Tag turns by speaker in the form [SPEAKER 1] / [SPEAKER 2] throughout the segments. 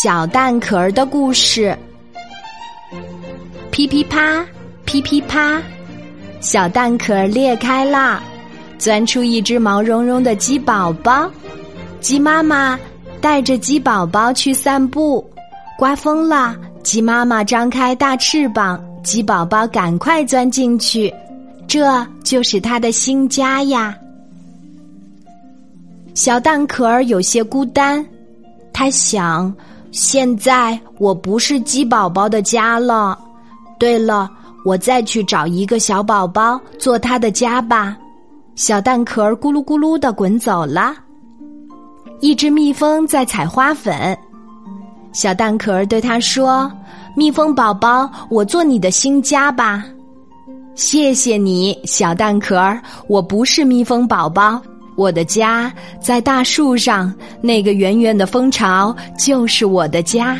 [SPEAKER 1] 小蛋壳的故事。噼噼啪，噼噼啪，小蛋壳裂开了，钻出一只毛茸茸的鸡宝宝。鸡妈妈带着鸡宝宝去散步，刮风了，鸡妈妈张开大翅膀，鸡宝宝赶快钻进去，这就是它的新家呀。小蛋壳有些孤单，他想。现在我不是鸡宝宝的家了。对了，我再去找一个小宝宝做他的家吧。小蛋壳儿咕噜咕噜的滚走了。一只蜜蜂在采花粉，小蛋壳儿对他说：“蜜蜂宝宝，我做你的新家吧。”谢谢你，小蛋壳儿。我不是蜜蜂宝宝。我的家在大树上，那个圆圆的蜂巢就是我的家。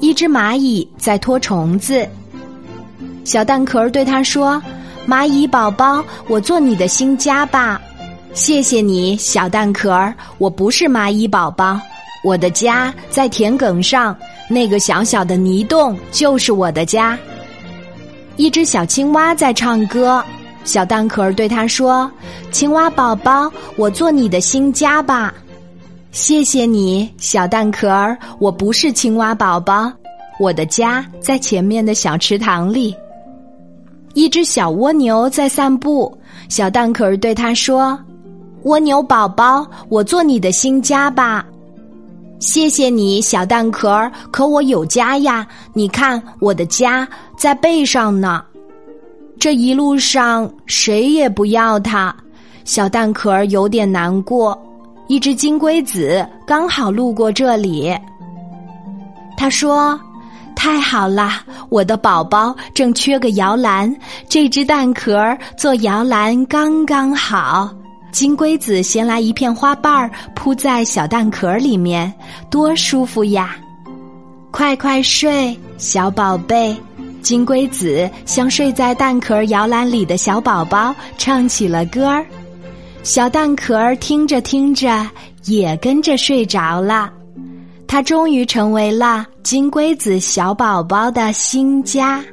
[SPEAKER 1] 一只蚂蚁在拖虫子，小蛋壳儿对他说：“蚂蚁宝宝，我做你的新家吧。”谢谢你，小蛋壳儿。我不是蚂蚁宝宝，我的家在田埂上，那个小小的泥洞就是我的家。一只小青蛙在唱歌。小蛋壳儿对他说：“青蛙宝宝，我做你的新家吧。”谢谢你，小蛋壳儿。我不是青蛙宝宝，我的家在前面的小池塘里。一只小蜗牛在散步，小蛋壳儿对他说：“蜗牛宝宝，我做你的新家吧。”谢谢你，小蛋壳儿。可我有家呀，你看我的家在背上呢。这一路上谁也不要它，小蛋壳儿有点难过。一只金龟子刚好路过这里，他说：“太好了，我的宝宝正缺个摇篮，这只蛋壳儿做摇篮刚刚好。”金龟子衔来一片花瓣儿，铺在小蛋壳里面，多舒服呀！快快睡，小宝贝。金龟子像睡在蛋壳摇篮里的小宝宝唱起了歌儿，小蛋壳听着听着也跟着睡着了，它终于成为了金龟子小宝宝的新家。